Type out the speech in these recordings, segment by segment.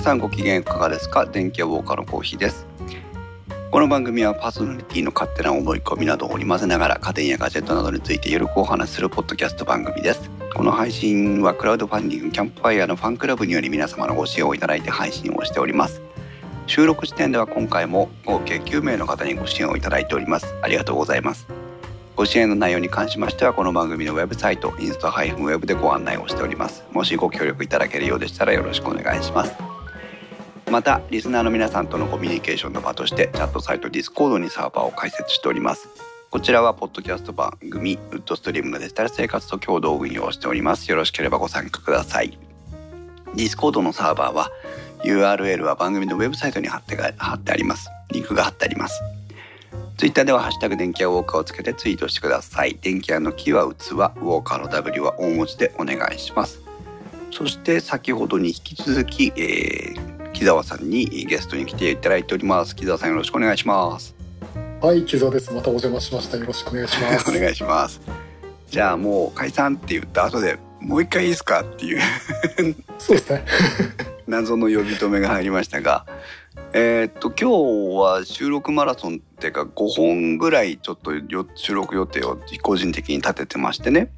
さんご機嫌いかがですか？電気屋ウォーカーのコーヒーです。この番組はパーソナリティの勝手な思い込みなどを織り交ぜながら家電やガジェットなどについてゆるくお話しするポッドキャスト番組です。この配信はクラウドファンディングキャンプファイヤーのファンクラブにより皆様のご支援をいただいて配信をしております。収録時点では今回も合計9名の方にご支援をいただいております。ありがとうございます。ご支援の内容に関しましてはこの番組のウェブサイトインスタ -web でご案内をしております。もしご協力いただけるようでしたらよろしくお願いします。またリスナーの皆さんとのコミュニケーションの場としてチャットサイト Discord にサーバーを開設しております。こちらはポッドキャスト番組ウッドストリームのデジタル生活と共同運用しております。よろしければご参加ください。Discord のサーバーは URL は番組のウェブサイトに貼って貼ってあります。リンクが貼ってあります。ツイッターではハッシュタグ電気屋ウォーカーをつけてツイートしてください。電気屋の木は器、ウォーカーの W は大文字でお願いします。そして先ほどに引き続き、えー、木澤さんにゲストに来ていただいております。木澤さんよろしくお願いします。はい、木澤です。またお邪魔しました。よろしくお願いします。お願いします。じゃあもう解散って言った後でもう一回いいですかっていう そうですね。謎の呼び止めが入りましたが、えー、っと今日は収録マラソンっていうか5本ぐらいちょっと収録予定を個人的に立ててましてね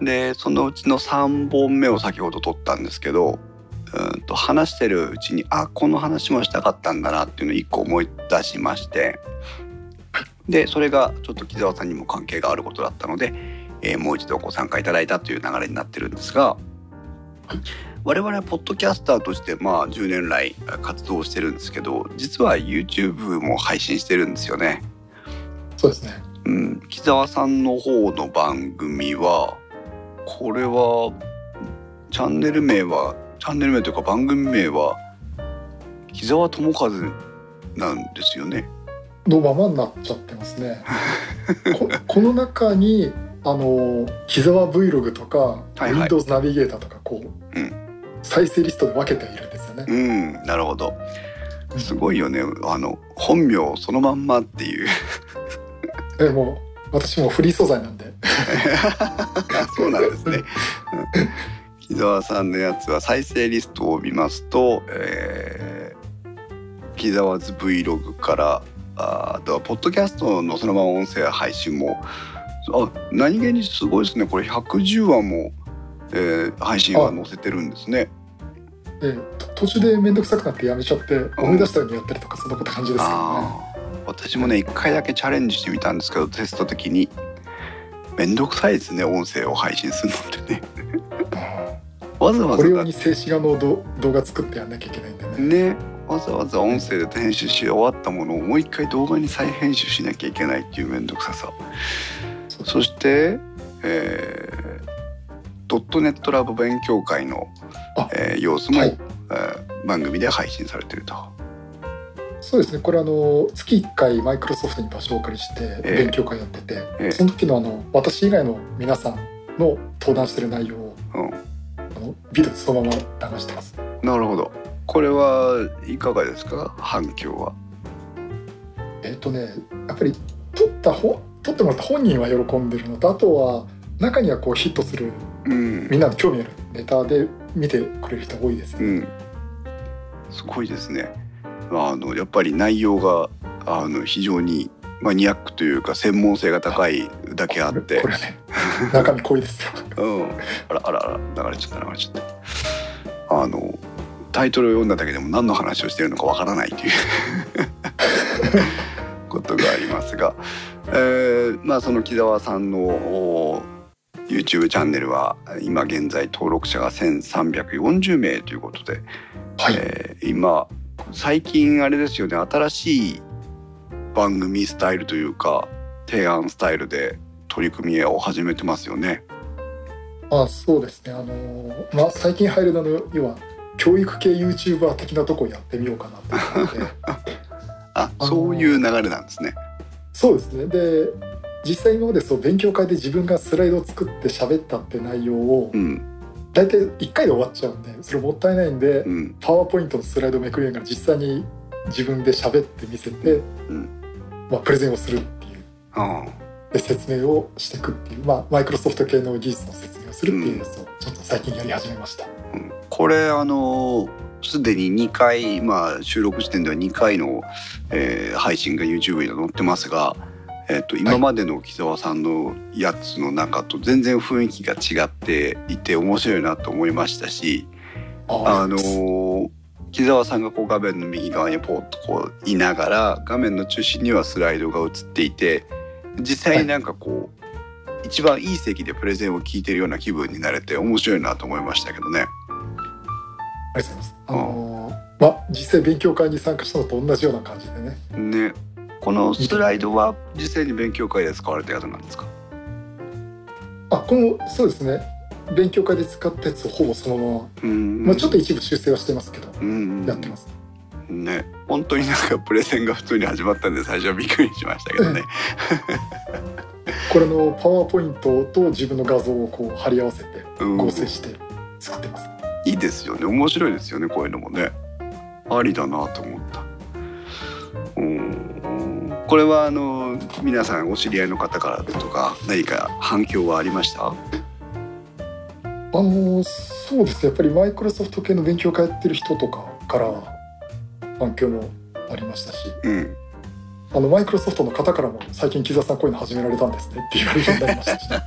でそのうちの3本目を先ほど撮ったんですけどうんと話してるうちにあこの話もしたかったんだなっていうのを1個思い出しましてでそれがちょっと木澤さんにも関係があることだったので、えー、もう一度ご参加いただいたという流れになってるんですが。我々はポッドキャスターとしてまあ10年来活動してるんですけど実は YouTube も配信してるんですよね。そうですね。うん、木澤さんの方の番組はこれはチャンネル名はチャンネル名というか番組名は木澤智和なんですよね。のままになっちゃってますね。ここの中にあの木澤 Vlog とか、はいはい、Windows ナビゲーターとかこう、うん、再生リストで分けているんですよね。うん、なるほど。すごいよね。あの本名そのまんまっていう。えもう私もフリー素材なんで。そうなんですね。木澤さんのやつは再生リストを見ますと、えー、木澤ズ Vlog からあとはポッドキャストのそのまま音声配信もあ何気にすごいですねこれ110話もえー、配信は載せてるんですね。え途中で面倒くさくなってやめちゃって思い出したようにやったりとかそんなこと感じですけどね。私もね一回だけチャレンジしてみたんですけどテスト的に面倒くさいですね音声を配信するのってね。わざわざこれ用に静止画の動画作ってやんなきゃいけないんでね。ね。わざわざ音声で編集し終わったものをもう一回動画に再編集しなきゃいけないっていう面倒くささ。そして、えー、ドットネットラボ勉強会の、えー、様子も、はい、えー、番組で配信されていると。そうですね。これあの月1回マイクロソフトに場所をお借りして勉強会やってて、えー、その時のあの私以外の皆さんの登壇してる内容を、うん、あのビデオそのまま流してます。なるほど。これはいかがですか？反響は。えっ、ー、とねやっぱり撮ったほ撮ってもらった本人は喜んでるのとあとは中にはこうヒットするうん、みんなの興味あるネタで見てくれる人多いです、ね、うん、すごいですね。あのやっぱり内容があの非常にマニアックというか専門性が高いだけあって。これね 中身濃いですよ、うん、あらあらあら流れちゃった流れちゃった。あのタイトルを読んだだけでも何の話をしているのかわからないという。ことがありますが、えー、まあその木澤さんの YouTube チャンネルは今現在登録者が1340名ということで、はい、えー、今最近あれですよね新しい番組スタイルというか提案スタイルで取り組みを始めてますよね。あそうですね。あのまあ最近入るのの要は教育系 YouTuber 的なとこをやってみようかなと思って。あそういう流れなんですね。そうですね。で実際今までそう勉強会で自分がスライドを作って喋ったって内容を、うん、大体1回で終わっちゃうんでそれもったいないんで、うん、パワーポイントのスライドをめくりながら実際に自分で喋って見せて、うん、まあ、プレゼンをするっていう、で説明をしていくっていう、まあ、マイクロソフト系の技術の説明をするっていうやつをちょっと最近やり始めました。これあのすでに2回、まあ、収録時点では2回の、えー、配信が YouTube に載ってますが、えーと、今までの木澤さんのやつの中と全然雰囲気が違っていて面白いなと思いましたしあのー、木澤さんがこう画面の右側にポッとこういながら画面の中心にはスライドが映っていて実際になんかこう、はい、一番いい席でプレゼンを聞いてるような気分になれて面白いなと思いましたけどね。ありがとうございます。あのー、まあ実際勉強会に参加したのと同じような感じでね。ね。このスライドは実際に勉強会で使われたやつなんですか？あ、このそうですね。勉強会で使ったやつほぼそのまま、まあちょっと一部修正はしてますけど、やってます。ね、本当になんかプレゼンが普通に始まったんで最初はびっくりしましたけどね。これのパワーポイントと自分の画像をこう貼り合わせて合成して作ってます。いいですよね。面白いですよねこういうのもね。ありだなと思った。うん。これはあの皆さんお知り合いの方からとか何か反響はありました？あのそうですね。やっぱりマイクロソフト系の勉強会やってる人とかから反響もありましたし、うん、あのマイクロソフトの方からも最近木澤さんこういうの始められたんですねって言われるようになりましたし、ね、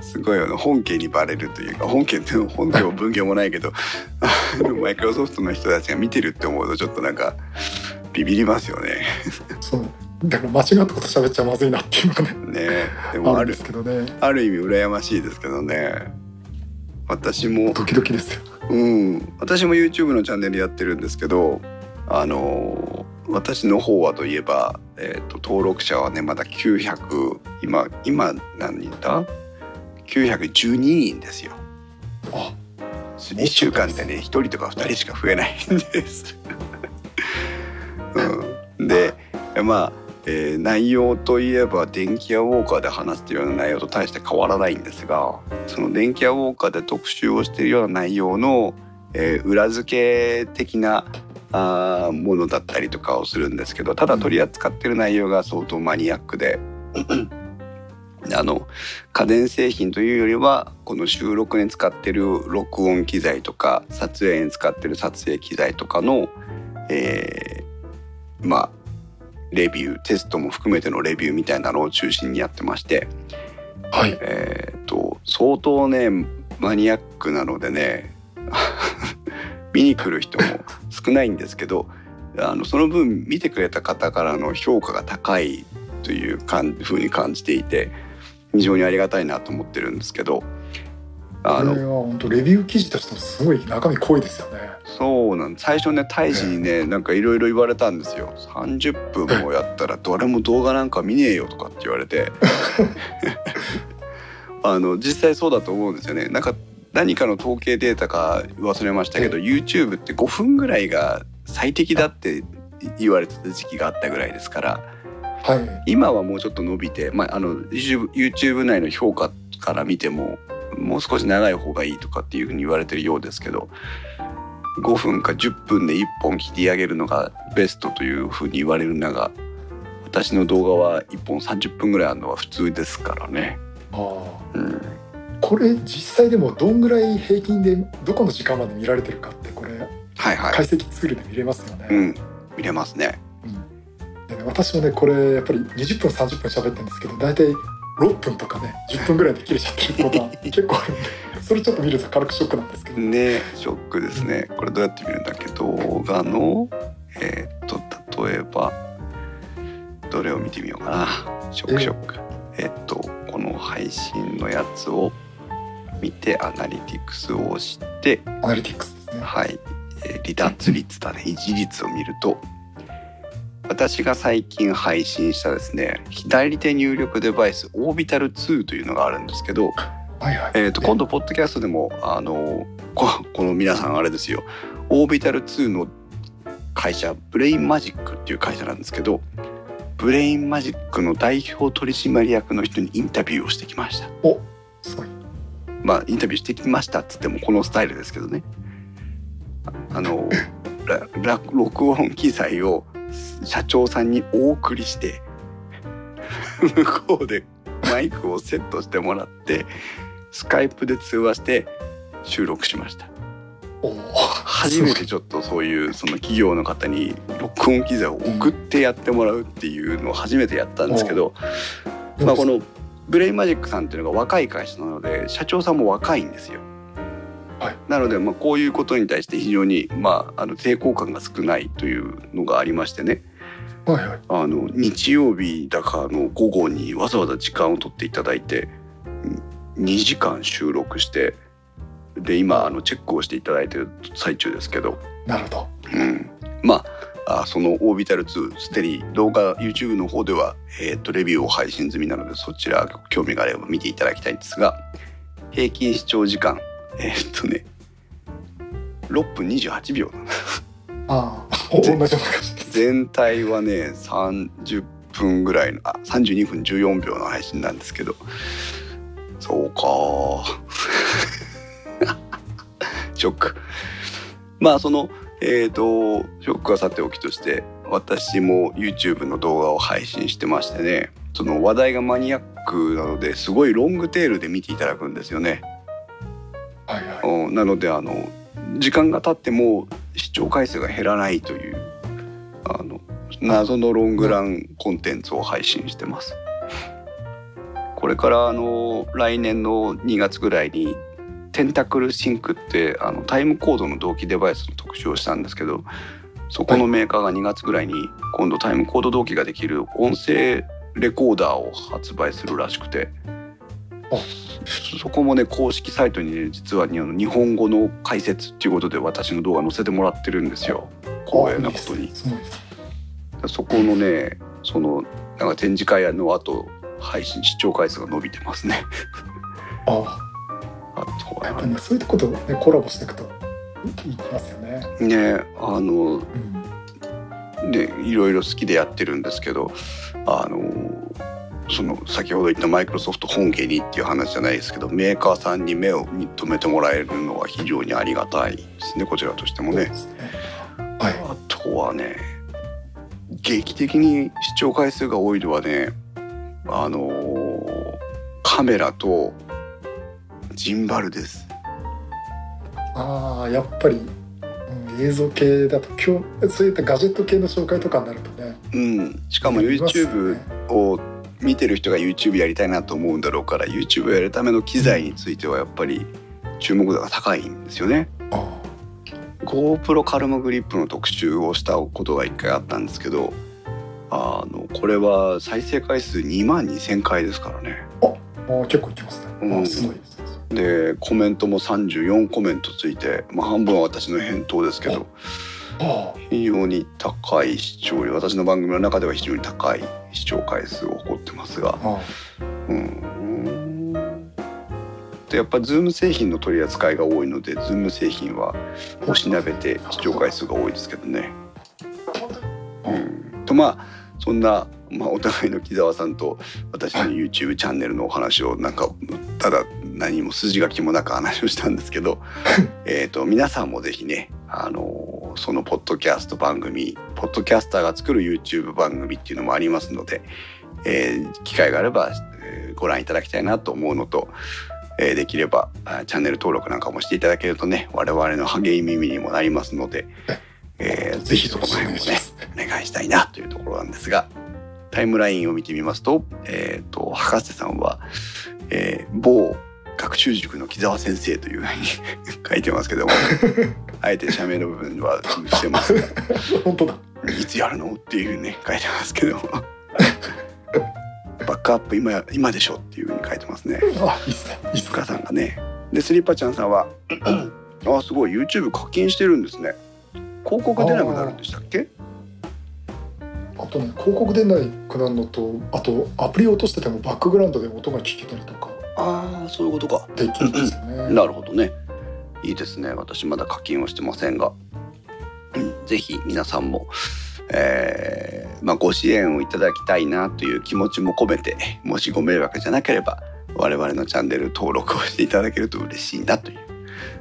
すごいあの本家にバレるというか本家って本家も分家もないけど マイクロソフトの人たちが見てるって思うとちょっとなんかビビりますよね。そうだから間違ったこと喋っちゃまずいなっていうのがね。ねでもあるですけどね。ある意味羨ましいですけどね。私もドキドキですよ。うん。私も YouTube のチャンネルやってるんですけど、あの私の方はといえば、えーと、と登録者はねまだ900今今何人だ？912人ですよ。あ1週間でね1人とか2人しか増えないんです。うん、でまあ、えー、内容といえば電気屋ウォーカーで話しているような内容と大して変わらないんですがその電気屋ウォーカーで特集をしているような内容の、えー、裏付け的なあものだったりとかをするんですけどただ取り扱ってる内容が相当マニアックで あの家電製品というよりはこの収録に使ってる録音機材とか撮影に使ってる撮影機材とかの、えー、まあレビューテストも含めてのレビューみたいなのを中心にやってまして、はい、えー、と相当ねマニアックなのでね 見に来る人も少ないんですけどあのその分見てくれた方からの評価が高いというふうに感じていて非常にありがたいなと思ってるんですけどあの本当レビュー記事としてもすごい中身濃いですよねそうなん最初ね大使にね、なんかいろいろ言われたんですよ。30分もやったら誰も動画なんか見ねえよとかって言われて。あの実際そうだと思うんですよね。なんか何かの統計データか忘れましたけど YouTube って5分ぐらいが最適だって言われてた時期があったぐらいですから、はい、今はもうちょっと伸びて、まあ、あの YouTube, YouTube 内の評価から見てももう少し長い方がいいとかっていうふうに言われてるようですけど5分か10分で1本切り上げるのがベストというふうに言われるのが私の動画は1本30分ぐらいあるのは普通ですからね。あうん、これ実際でもどんぐらい平均でどこの時間まで見られてるかってこれ、はいはい、解析ツールで見れますよね。うん、見れますね。うん、私もねこれやっぱり20分30分喋ってるんですけど大体6分とかね10分ぐらいで切れちゃってることは結構あるんで。それちょっと見ると軽くショックなんですけど。ねショックですね。これどうやって見るんだっけ？動画のえー、っと例えばどれを見てみようかな。ショックショック。えー、っとこの配信のやつを見てアナリティクスを押してアナリティクスですね。はい、えー、離脱率だね。維持率を見ると私が最近配信したですね左手入力デバイスオービタル2というのがあるんですけど、はいはい、えーと、今度ポッドキャストでもあのここの皆さんあれですよ。オービタル2の会社ブレインマジックっていう会社なんですけどブレインマジックの代表取締役の人にインタビューをしてきました。おすごいまあインタビューしてきましたっつってもこのスタイルですけどね。あの 録音機材を社長さんにお送りして 向こうでマイクをセットしてもらってスカイプで通話して収録しました。初めてちょっとそういうその企業の方に録音機材を送ってやってもらうっていうのを初めてやったんですけど、まあ、このブレイマジックさんっていうのが若い会社なので社長さんも若いんですよ。はい、なのでまあこういうことに対して非常にまああの抵抗感が少ないというのがありましてね。はいはい、あの日曜日だかの午後にわざわざ時間を取っていただいて2時間収録してで今あのチェックをしていただいてる最中ですけど。なるほど、うん、まああそのオービタル2ステリー動画 YouTube の方では、えーと、レビューを配信済みなのでそちら興味があれば見ていただきたいんですが平均視聴時間えー、っとね6分28秒ああ同じような感じ全体はね30分ぐらいのあ32分14秒の配信なんですけど。そうか。ショック。まあそのえっ、ー、とショックはさておきとして私も YouTube の動画を配信してましてね。その話題がマニアックなのですごいロングテールで見ていただくんですよね。はいはい、なのであの時間が経っても視聴回数が減らないというあの謎のロングランコンテンツを配信してます。これからあの来年の2月ぐらいにテンタクルシンクってあのタイムコードの同期デバイスの特集をしたんですけどそこのメーカーが2月ぐらいに今度タイムコード同期ができる音声レコーダーを発売するらしくてそこもね公式サイトにね実は日本語の解説っていうことで私の動画載せてもらってるんですよ光栄なことに。そこのねそのなんか展示会の後配信視聴回数が伸びてますね。ああとやっぱねそういうことねコラボしていくといきますよね。ねあの、うん、ねいろいろ好きでやってるんですけどあのその先ほど言ったマイクロソフト本家にっていう話じゃないですけどメーカーさんに目を留めてもらえるのは非常にありがたいですね。こちらとしてもね。ね。はい、あとはね劇的に視聴回数が多いのはねあのカメラとジンバルです。ああやっぱり、うん、映像系だと今日そういったガジェット系の紹介とかになるとね。うん。しかも YouTube を見てる人が YouTube やりたいなと思うんだろうから YouTube をやるための機材についてはやっぱり注目度が高いんですよね。GoPro カルムグリップの特集をしたことが一回あったんですけどあのこれは再生回数2万2,000回ですからね。あ結構いきますね。うん、すごいですでコメントも34コメントついて、まあ、半分は私の返答ですけど非常に高い視聴率私の番組の中では非常に高い視聴回数を誇ってますが。うんでやっぱ Zoom 製品の取り扱いが多いので Zoom 製品はおしなべて視聴回数が多いですけどね。うん、とまあそんなまあ、お互いの木澤さんと私の YouTube チャンネルのお話をなんかただ何も筋書きもなく話をしたんですけど えと皆さんも是非ねあのそのポッドキャスト番組ポッドキャスターが作る YouTube 番組っていうのもありますので、えー、機会があれば、えー、ご覧いただきたいなと思うのと、えー、できればチャンネル登録なんかもしていただけるとね我々の励みにもなりますので、えー、ぜひそこの辺もねお願いしたいなというところなんですが。タイムラインを見てみますと、えっ、ー、と、博士さんは、えー、某学習塾の木澤先生というふうに 書いてますけども、あえて社名の部分は伏せますが、本当だ。いつやるのっていうね、書いてますけども。バックアップ今今でしょっていうふうに書いてますね。あ、いいっすね。いいっすかさんがね。で、スリッパちゃんさんは、あ、すごい YouTube 課金してるんですね。広告出なくなるんでしたっけ？あとね広告出なくなるのとあとアプリ落としててもバックグラウンドで音が聞けたりとかああそういうことかできるんですよねなるほどねいいですね。私まだ課金はしてませんが、うん、ぜひ皆さんもえー、まあ、ご支援をいただきたいなという気持ちも込めてもしご迷惑じゃなければ我々のチャンネル登録をしていただけると嬉しいなという。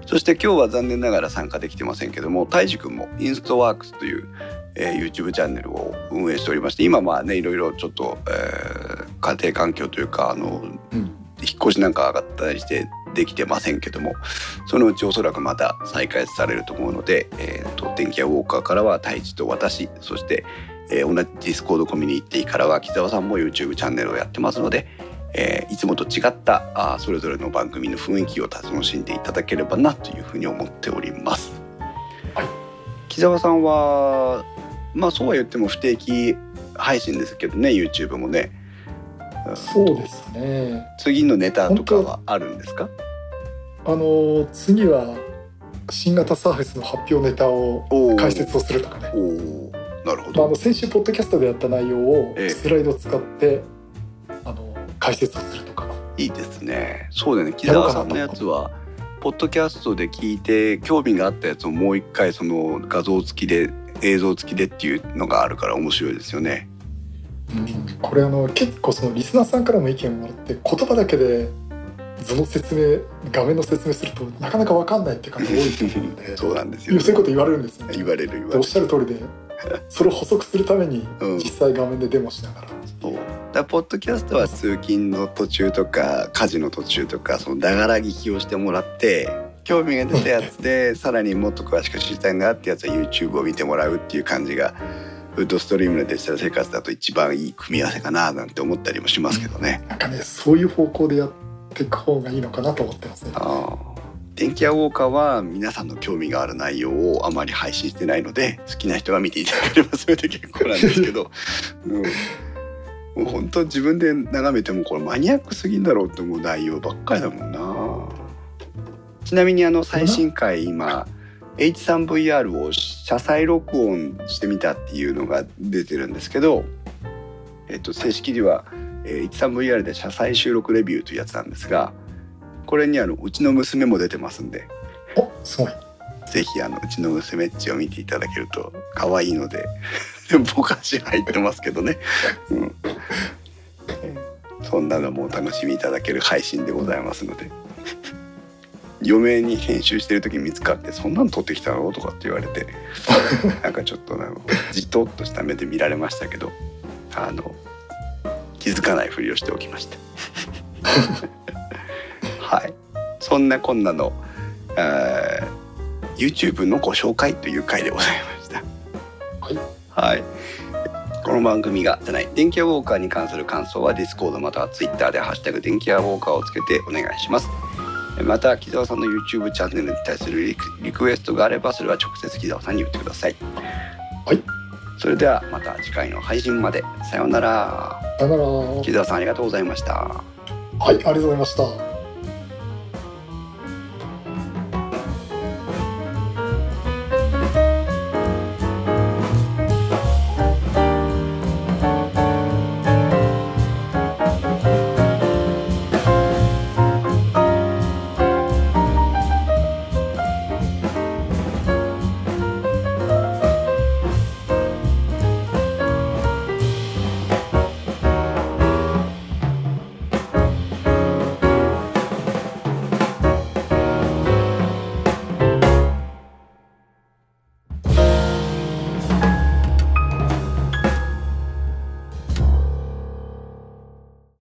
そして今日は残念ながら参加できてませんけども、たいじくんもインストワークスという、えー、YouTube チャンネルを運営しておりまして、今まあね、いろいろちょっと、えー、家庭環境というか、あの、うん、引っ越しなんか上がったりしてできてませんけどもそのうちおそらくまた再開されると思うので、えーと、電気屋ウォーカーからは太一と私そして、えー、同じディスコードコミュニティからは木澤さんも YouTube チャンネルをやってますので、えー、いつもと違ったあそれぞれの番組の雰囲気を楽しんでいただければなというふうに思っております。はい、木澤さんはまあそうは言っても不定期配信ですけどね YouTube もね。そうですね。次のネタとかはあるんですか？あの次は新型サーフェスの発表ネタを解説をするとかね。なるほど、まあ、あの先週ポッドキャストでやった内容をスライドを使って、ええ、あの解説をするとか。いいですね。そうだね。木澤さんのやつはポッドキャストで聞いて興味があったやつをもう一回その画像付きで映像付きでっていうのがあるから面白いですよね。うん、これあの結構そのリスナーさんからも意見をもらって言葉だけで図の説明画面の説明するとなかなか分かんないって方多いと思うので。そうなんですよ、ね、そういうこと言われるんですね。言われる言われる。おっしゃる通りでそれを補足するために実際画面でデモしながら、うん、そう。だポッドキャストは通勤の途中とか家事の途中とかそのながら聞きをしてもらって興味が出たやつで さらにもっと詳しく知りたいなってやつは YouTube を見てもらうっていう感じがフードストリームのデジタル生活だと一番いい組み合わせかななんて思ったりもしますけどね。なんかねそういう方向でやっていく方がいいのかなと思ってますね。あ電気屋ウォーカーは皆さんの興味がある内容をあまり配信してないので好きな人は見ていただければそれで結構なんですけど、うん、もう本当自分で眺めてもこれマニアックすぎんだろうって思う内容ばっかりだもんな。ちなみにあの最新回今 H3VR を車載録音してみたっていうのが出てるんですけど、えっと、正式には、えー、H3VR で車載収録レビューというやつなんですがこれにあのうちの娘も出てますんでおすごい。ぜひあのうちの娘っちを見ていただけると可愛いので ぼかし入ってますけどね、うん、そんなのもお楽しみいただける配信でございますので。嫁に編集してる時見つかって「そんなの撮ってきたの?」とかって言われて なんかちょっとなんかじとっとした目で見られましたけどあの気づかないふりをしておきました はい。そんなこんなの、えー、YouTube のご紹介という回でございました。はい、はい。この番組がじゃない電気屋ウォーカーに関する感想はディスコードまたは Twitter で「ハッシュタグ電気屋ウォーカー」をつけてお願いします。また木澤さんの YouTube チャンネルに対するリクエストがあればそれは直接木澤さんに言ってください。はい。それではまた次回の配信まで。さようなら。さようなら。木澤さんありがとうございました。はいありがとうございました